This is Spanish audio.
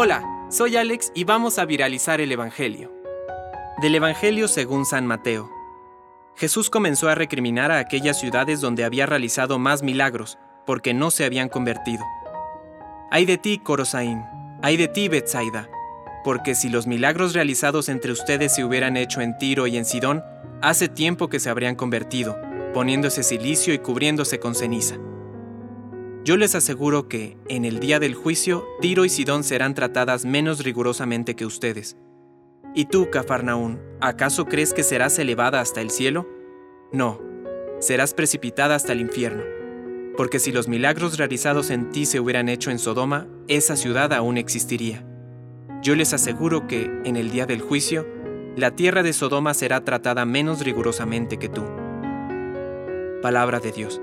Hola, soy Alex y vamos a viralizar el Evangelio. Del Evangelio según San Mateo. Jesús comenzó a recriminar a aquellas ciudades donde había realizado más milagros, porque no se habían convertido. Ay de ti, Corosaín, ay de ti, Betsaida, porque si los milagros realizados entre ustedes se hubieran hecho en Tiro y en Sidón, hace tiempo que se habrían convertido, poniéndose silicio y cubriéndose con ceniza. Yo les aseguro que, en el día del juicio, Tiro y Sidón serán tratadas menos rigurosamente que ustedes. ¿Y tú, Cafarnaún, acaso crees que serás elevada hasta el cielo? No, serás precipitada hasta el infierno. Porque si los milagros realizados en ti se hubieran hecho en Sodoma, esa ciudad aún existiría. Yo les aseguro que, en el día del juicio, la tierra de Sodoma será tratada menos rigurosamente que tú. Palabra de Dios.